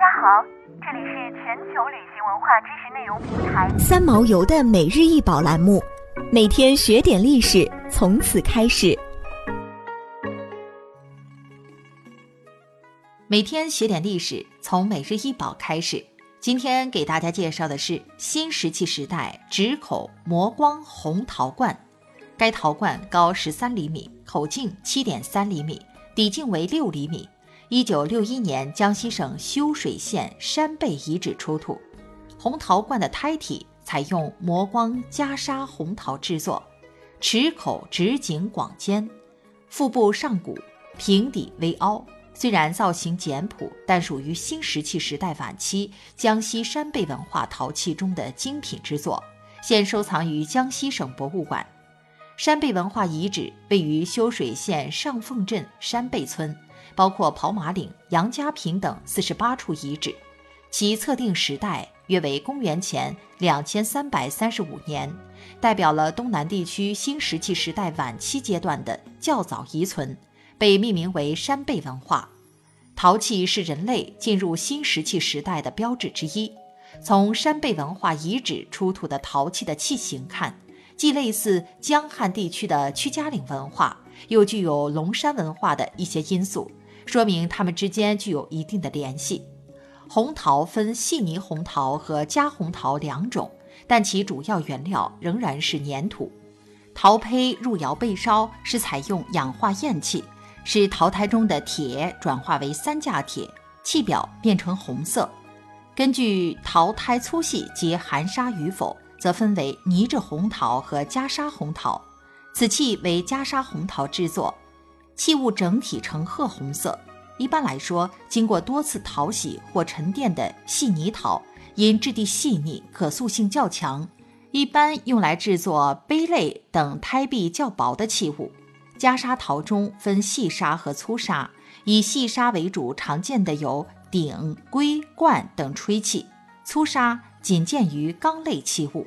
家好，这里是全球旅行文化知识内容平台三毛游的每日一宝栏目，每天学点历史，从此开始。每天学点历史，从每日一宝开始。今天给大家介绍的是新石器时代直口磨光红陶罐。该陶罐高十三厘米，口径七点三厘米，底径为六厘米。一九六一年，江西省修水县山背遗址出土。红陶罐的胎体采用磨光加砂红陶制作，齿口直颈广尖，腹部上鼓，平底微凹。虽然造型简朴，但属于新石器时代晚期江西山背文化陶器中的精品之作，现收藏于江西省博物馆。山背文化遗址位于修水县上凤镇山背村。包括跑马岭、杨家坪等四十八处遗址，其测定时代约为公元前两千三百三十五年，代表了东南地区新石器时代晚期阶段的较早遗存，被命名为山背文化。陶器是人类进入新石器时代的标志之一。从山背文化遗址出土的陶器的器型看，既类似江汉地区的屈家岭文化，又具有龙山文化的一些因素。说明它们之间具有一定的联系。红陶分细泥红陶和加红陶两种，但其主要原料仍然是粘土。陶胚入窑焙烧是采用氧化焰器，使陶胎中的铁转化为三价铁，器表变成红色。根据陶胎粗细及含沙与否，则分为泥质红陶和加砂红陶。此器为加砂红陶制作。器物整体呈褐红色。一般来说，经过多次淘洗或沉淀的细泥陶，因质地细腻，可塑性较强，一般用来制作杯类等胎壁较薄的器物。加砂陶中分细砂和粗砂，以细砂为主，常见的有鼎、龟、罐等吹器；粗砂仅见于缸类器物。